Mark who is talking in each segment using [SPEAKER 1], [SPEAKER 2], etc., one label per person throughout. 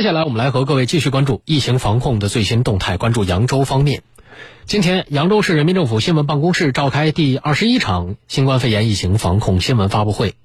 [SPEAKER 1] 接下来，我们来和各位继续关注疫情防控的最新动态。关注扬州方面，今天扬州市人民政府新闻办公室召开第二十一场新冠肺炎疫情防控新闻发布会。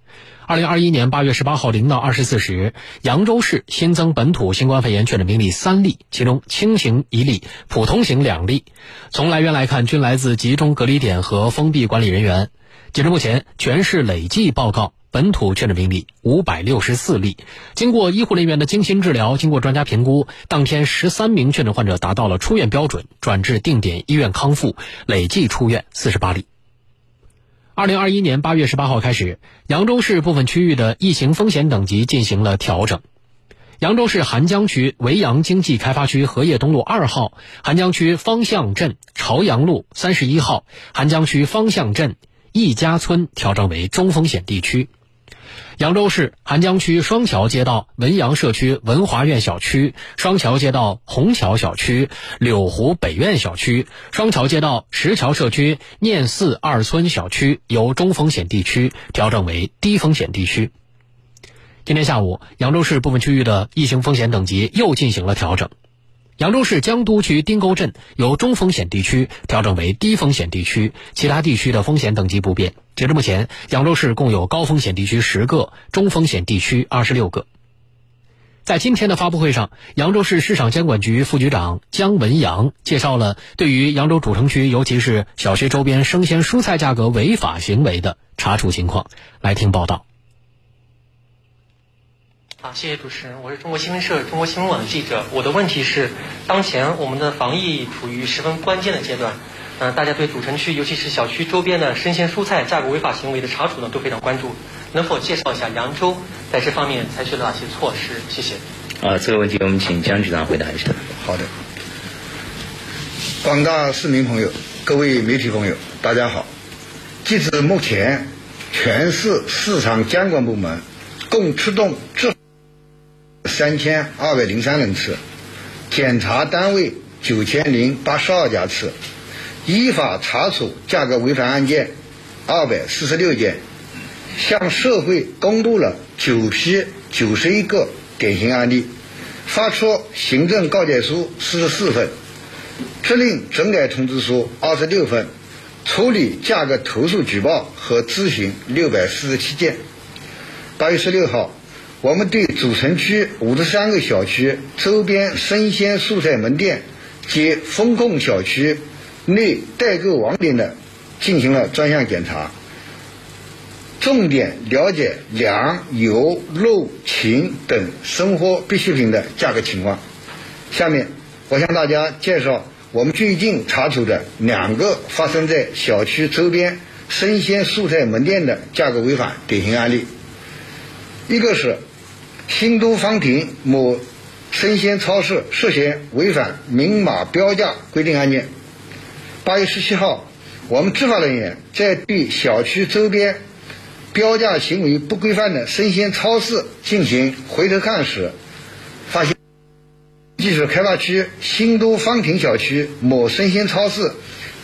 [SPEAKER 1] 二零二一年八月十八号零到二十四时，扬州市新增本土新冠肺炎确诊病例三例，其中轻型一例，普通型两例。从来源来看，均来自集中隔离点和封闭管理人员。截至目前，全市累计报告。本土确诊病例五百六十四例，经过医护人员的精心治疗，经过专家评估，当天十三名确诊患者达到了出院标准，转至定点医院康复，累计出院四十八例。二零二一年八月十八号开始，扬州市部分区域的疫情风险等级进行了调整。扬州市邗江区维扬经济开发区荷叶东路二号、邗江区方向镇朝阳路三十一号、邗江区方向镇易家村调整为中风险地区。扬州市邗江区双桥街道文阳社区文华苑小区、双桥街道虹桥小区、柳湖北苑小区、双桥街道石桥社区念寺二村小区由中风险地区调整为低风险地区。今天下午，扬州市部分区域的疫情风险等级又进行了调整。扬州市江都区丁沟镇由中风险地区调整为低风险地区，其他地区的风险等级不变。截至目前，扬州市共有高风险地区十个，中风险地区二十六个。在今天的发布会上，扬州市市场监管局副局长姜文阳介绍了对于扬州主城区，尤其是小区周边生鲜蔬菜价格违法行为的查处情况。来听报道。
[SPEAKER 2] 好，谢谢主持人，我是中国新闻社、中国新闻网的记者。我的问题是，当前我们的防疫处于十分关键的阶段，嗯，大家对主城区，尤其是小区周边的生鲜蔬菜价格违法行为的查处呢，都非常关注。能否介绍一下扬州在这方面采取了哪些措施？谢谢。
[SPEAKER 3] 啊，这个问题我们请江局长回答一下。
[SPEAKER 4] 好的，广大市民朋友、各位媒体朋友，大家好。截至目前，全市市场监管部门共出动执。三千二百零三人次，检查单位九千零八十二家次，依法查处价格违反案件二百四十六件，向社会公布了九批九十一个典型案例，发出行政告诫书四十四份，责令整改通知书二十六份，处理价格投诉举报和咨询六百四十七件。八月十六号。我们对主城区五十三个小区周边生鲜蔬菜门店及风控小区内代购网点的进行了专项检查，重点了解粮、油、肉、禽等生活必需品的价格情况。下面，我向大家介绍我们最近查处的两个发生在小区周边生鲜蔬菜门店的价格违反典型案例，一个是。新都方庭某生鲜超市涉嫌违反明码标价规定案件。八月十七号，我们执法人员在对小区周边标价行为不规范的生鲜超市进行回头看时，发现，即是开发区新都方庭小区某生鲜超市，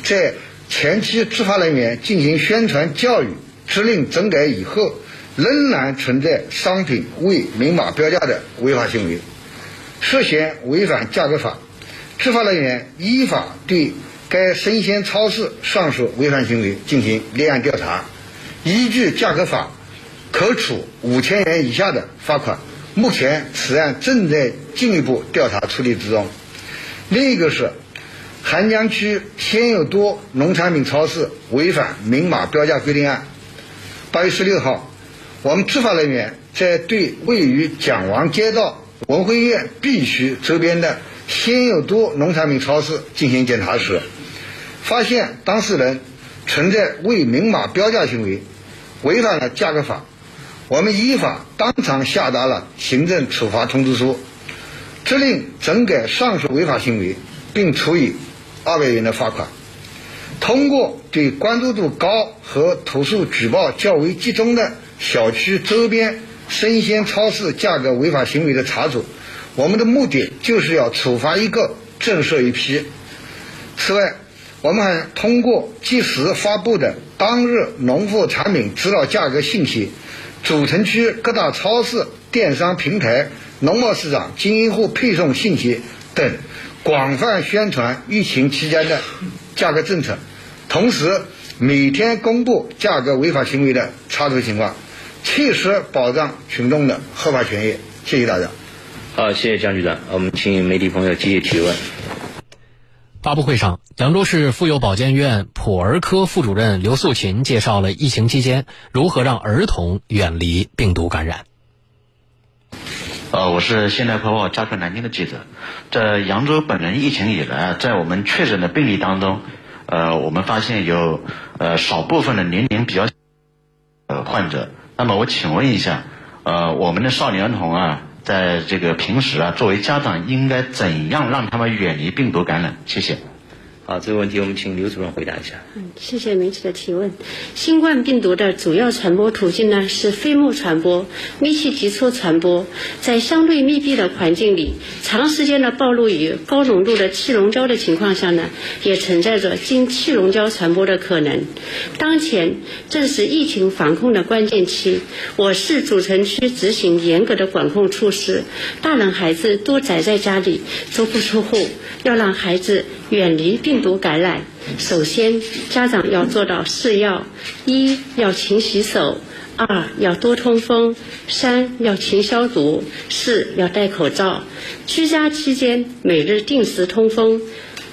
[SPEAKER 4] 在前期执法人员进行宣传教育、指令整改以后。仍然存在商品未明码标价的违法行为，涉嫌违反价格法，执法人员依法对该生鲜超市上述违反行为进行立案调查，依据价格法，可处五千元以下的罚款。目前此案正在进一步调查处理之中。另一个是邗江区鲜有多农产品超市违反明码标价规定案，八月十六号。我们执法人员在对位于蒋王街道文汇苑 B 区周边的鲜有多农产品超市进行检查时，发现当事人存在未明码标价行为，违反了价格法。我们依法当场下达了行政处罚通知书，责令整改上述违法行为，并处以二百元的罚款。通过对关注度高和投诉举报较为集中的小区周边生鲜超市价格违法行为的查处，我们的目的就是要处罚一个，震慑一批。此外，我们还通过及时发布的当日农副产品指导价格信息、主城区各大超市、电商平台农贸市场、经营户配送信息等，广泛宣传疫情期间的价格政策，同时每天公布价格违法行为的查处情况，切实保障群众的合法权益。谢谢大家。
[SPEAKER 3] 好，谢谢江局长。我们请媒体朋友继续提问。
[SPEAKER 1] 发布会上，扬州市妇幼保健院普儿科副主任刘素琴介绍了疫情期间如何让儿童远离病毒感染。
[SPEAKER 5] 呃，我是现代快报家传南京的记者。在扬州本轮疫情以来，在我们确诊的病例当中，呃，我们发现有呃少部分的年龄比较呃患者。那么我请问一下，呃，我们的少年儿童啊。在这个平时啊，作为家长应该怎样让他们远离病毒感染？谢谢。
[SPEAKER 3] 好，这个问题我们请刘主任回答一下。
[SPEAKER 6] 嗯，谢谢媒体的提问。新冠病毒的主要传播途径呢是飞沫传播、密切接触传播。在相对密闭的环境里，长时间的暴露于高浓度的气溶胶的情况下呢，也存在着经气溶胶传播的可能。当前正是疫情防控的关键期，我市主城区执行严格的管控措施，大人孩子多宅在家里，足不出户，要让孩子。远离病毒感染，首先家长要做到四要：一要勤洗手，二要多通风，三要勤消毒，四要戴口罩。居家期间每日定时通风，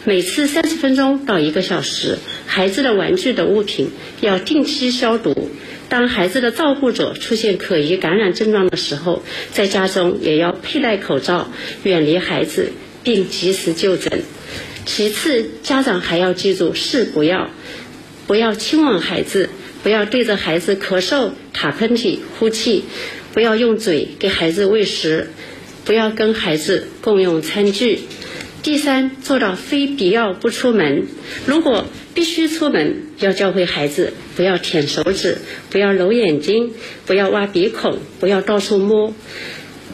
[SPEAKER 6] 每次三十分钟到一个小时。孩子的玩具等物品要定期消毒。当孩子的照顾者出现可疑感染症状的时候，在家中也要佩戴口罩，远离孩子，并及时就诊。其次，家长还要记住是不要，不要亲吻孩子，不要对着孩子咳嗽、打喷嚏、呼气，不要用嘴给孩子喂食，不要跟孩子共用餐具。第三，做到非必要不出门。如果必须出门，要教会孩子不要舔手指，不要揉眼睛，不要挖鼻孔，不要到处摸。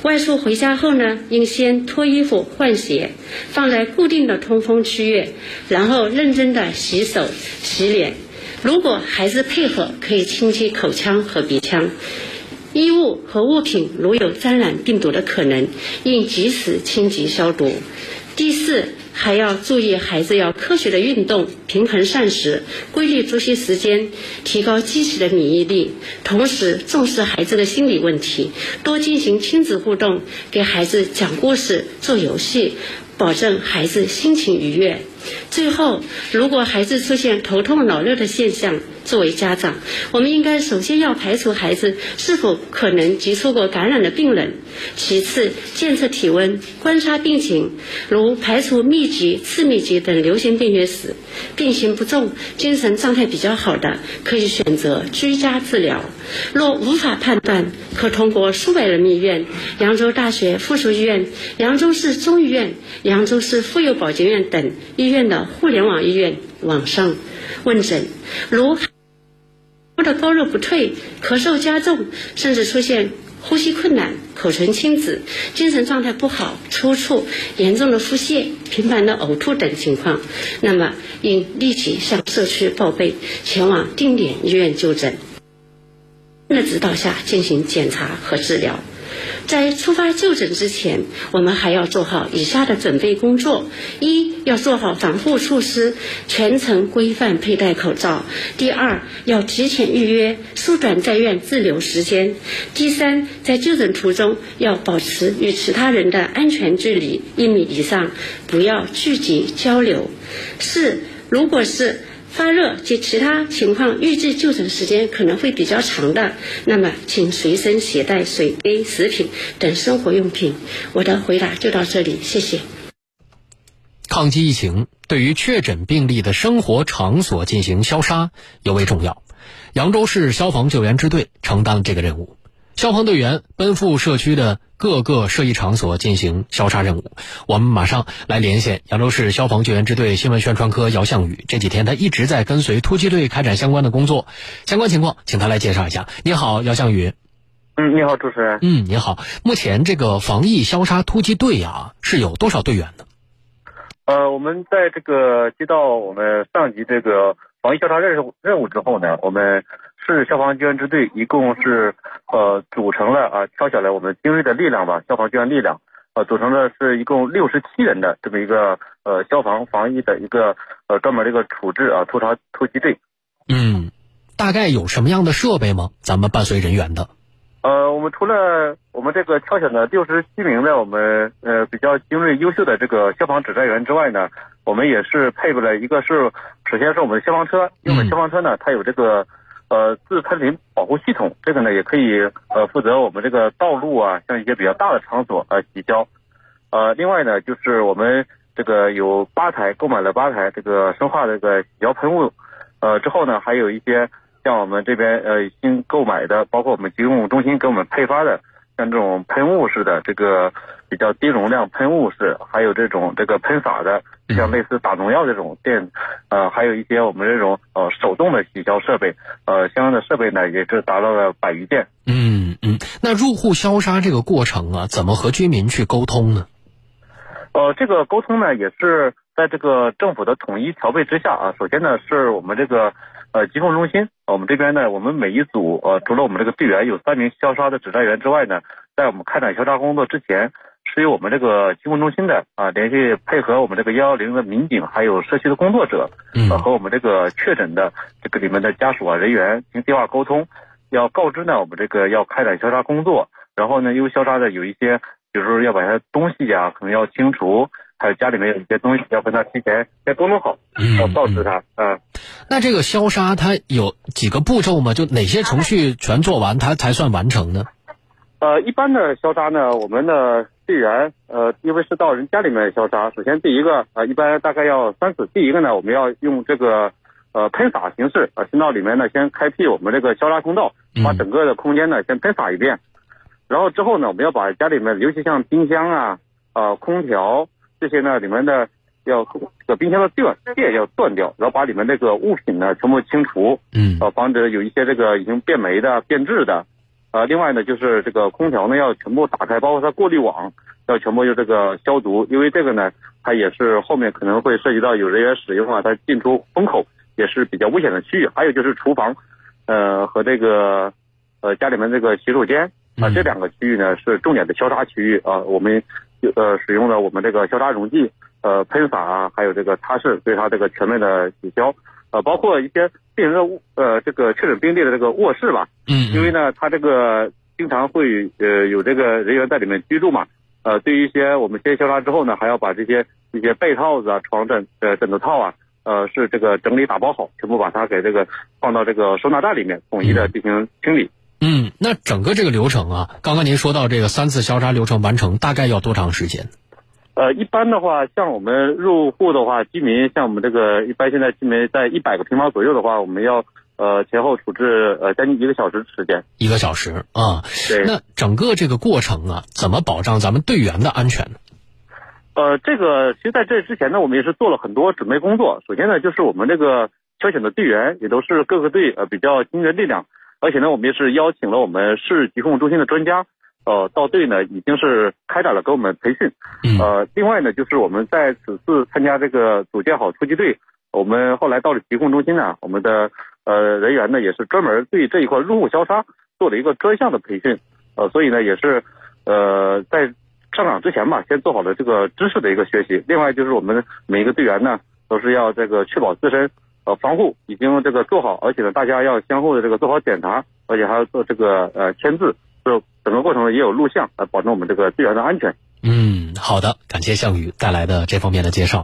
[SPEAKER 6] 外出回家后呢，应先脱衣服、换鞋，放在固定的通风区域，然后认真的洗手、洗脸。如果孩子配合，可以清洁口腔和鼻腔。衣物和物品如有沾染病毒的可能，应及时清洁消毒。第四。还要注意，孩子要科学的运动，平衡膳食，规律作息时间，提高机体的免疫力。同时重视孩子的心理问题，多进行亲子互动，给孩子讲故事、做游戏，保证孩子心情愉悦。最后，如果孩子出现头痛脑热的现象，作为家长，我们应该首先要排除孩子是否可能接触过感染的病人，其次监测体温、观察病情，如排除密集、次密集等流行病学史，病情不重、精神状态比较好的，可以选择居家治疗。若无法判断，可通过数百人民医院、扬州大学附属医院、扬州市中医院、扬州市妇幼保健院等医院院的互联网医院网上问诊。如的高热不退，咳嗽加重，甚至出现呼吸困难、口唇青紫、精神状态不好、抽搐、严重的腹泻、频繁的呕吐等情况，那么应立即向社区报备，前往定点医院就诊，的指导下进行检查和治疗。在出发就诊之前，我们还要做好以下的准备工作：一要做好防护措施，全程规范佩戴口罩；第二，要提前预约，缩短在院滞留时间；第三，在就诊途中要保持与其他人的安全距离一米以上，不要聚集交流；四，如果是发热及其他情况，预计就诊时间可能会比较长的，那么请随身携带水杯、食品等生活用品。我的回答就到这里，谢谢。
[SPEAKER 1] 抗击疫情，对于确诊病例的生活场所进行消杀尤为重要。扬州市消防救援支队承担了这个任务。消防队员奔赴社区的各个涉疫场所进行消杀任务。我们马上来连线扬州市消防救援支队新闻宣传科姚向宇。这几天他一直在跟随突击队开展相关的工作，相关情况，请他来介绍一下。你好，姚向宇。
[SPEAKER 7] 嗯，你好，主持人。
[SPEAKER 1] 嗯，你好。目前这个防疫消杀突击队啊，是有多少队员呢？
[SPEAKER 7] 呃，我们在这个接到我们上级这个防疫消杀任务任务之后呢，我们。市消防救援支队一共是呃组成了啊，挑选了我们精锐的力量吧，消防救援力量，呃，组成的是一共六十七人的这么一个呃消防防疫的一个呃专门这个处置啊突查突击队。
[SPEAKER 1] 嗯，大概有什么样的设备吗？咱们伴随人员的？
[SPEAKER 7] 呃，我们除了我们这个挑选的六十七名的我们呃比较精锐优秀的这个消防指战员之外呢，我们也是配备了一个是，首先是我们的消防车，因为我们消防车呢它有这个呃自喷淋保护系统，这个呢也可以呃负责我们这个道路啊，像一些比较大的场所呃洗消。呃，另外呢就是我们这个有八台购买了八台这个生化这个洗消喷雾，呃之后呢还有一些。像我们这边呃新购买的，包括我们疾控中心给我们配发的，像这种喷雾式的这个比较低容量喷雾式，还有这种这个喷洒的，像类似打农药这种电，呃，还有一些我们这种呃手动的洗消设备，呃，相应的设备呢也是达到了百余件。
[SPEAKER 1] 嗯嗯，那入户消杀这个过程啊，怎么和居民去沟通呢？
[SPEAKER 7] 呃，这个沟通呢也是在这个政府的统一调配之下啊，首先呢是我们这个。呃，疾控中心，我们这边呢，我们每一组呃，除了我们这个队员有三名消杀的指战员之外呢，在我们开展消杀工作之前，是由我们这个疾控中心的啊，联系配合我们这个幺幺零的民警，还有社区的工作者，呃，和我们这个确诊的这个里面的家属啊人员进行电话沟通，要告知呢我们这个要开展消杀工作，然后呢，因为消杀的有一些，比如说要把它东西呀，可能要清除。还有家里面有一些东西要跟他提前先沟通好，要告知他嗯。
[SPEAKER 1] 那这个消杀它有几个步骤吗？就哪些程序全做完，它才算完成呢？
[SPEAKER 7] 呃，一般的消杀呢，我们的队员呃，因为是到人家里面消杀，首先第一个呃，一般大概要三次。第一个呢，我们要用这个呃喷洒形式啊，先到里面呢先开辟我们这个消杀通道，把整个的空间呢先喷洒一遍。然后之后呢，我们要把家里面，尤其像冰箱啊、啊空调。这些呢，里面的要这个冰箱的电电要断掉，然后把里面那个物品呢全部清除，
[SPEAKER 1] 嗯，
[SPEAKER 7] 呃，防止有一些这个已经变霉的、变质的，呃，另外呢就是这个空调呢要全部打开，包括它过滤网要全部用这个消毒，因为这个呢它也是后面可能会涉及到有人员使用啊，它进出风口也是比较危险的区域。还有就是厨房，呃和这个呃家里面这个洗手间啊这两个区域呢是重点的消杀区域啊，我们。呃，使用了我们这个消杀溶剂，呃，喷洒啊，还有这个擦拭，对它这个全面的取消，呃，包括一些病人的呃这个确诊病例的这个卧室吧，
[SPEAKER 1] 嗯，
[SPEAKER 7] 因为呢，他这个经常会呃有这个人员在里面居住嘛，呃，对于一些我们先消杀之后呢，还要把这些一些被套子啊、床枕呃枕头套啊，呃，是这个整理打包好，全部把它给这个放到这个收纳袋里面，统一的进行清理。
[SPEAKER 1] 嗯，那整个这个流程啊，刚刚您说到这个三次消杀流程完成，大概要多长时间？
[SPEAKER 7] 呃，一般的话，像我们入户的话，居民像我们这个一般现在居民在一百个平方左右的话，我们要呃前后处置呃将近一个小时时间。
[SPEAKER 1] 一个小时啊，
[SPEAKER 7] 对。
[SPEAKER 1] 那整个这个过程啊，怎么保障咱们队员的安全呢？
[SPEAKER 7] 呃，这个其实在这之前呢，我们也是做了很多准备工作。首先呢，就是我们这个挑选的队员也都是各个队呃比较精锐力量。而且呢，我们也是邀请了我们市疾控中心的专家，呃，到队呢，已经是开展了给我们培训。呃，另外呢，就是我们在此次参加这个组建好突击队，我们后来到了疾控中心呢，我们的呃人员呢也是专门对这一块入户消杀做了一个专项的培训。呃，所以呢，也是呃在上岗之前吧，先做好了这个知识的一个学习。另外就是我们每一个队员呢，都是要这个确保自身。呃，防护已经这个做好，而且呢，大家要相互的这个做好检查，而且还要做这个呃签字，就整个过程也有录像，来保证我们这个队员的安全。
[SPEAKER 1] 嗯，好的，感谢项羽带来的这方面的介绍。